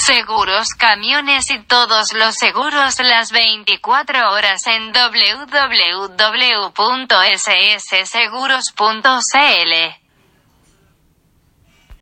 Seguros, camiones y todos los seguros las 24 horas en www.ssseguros.cl.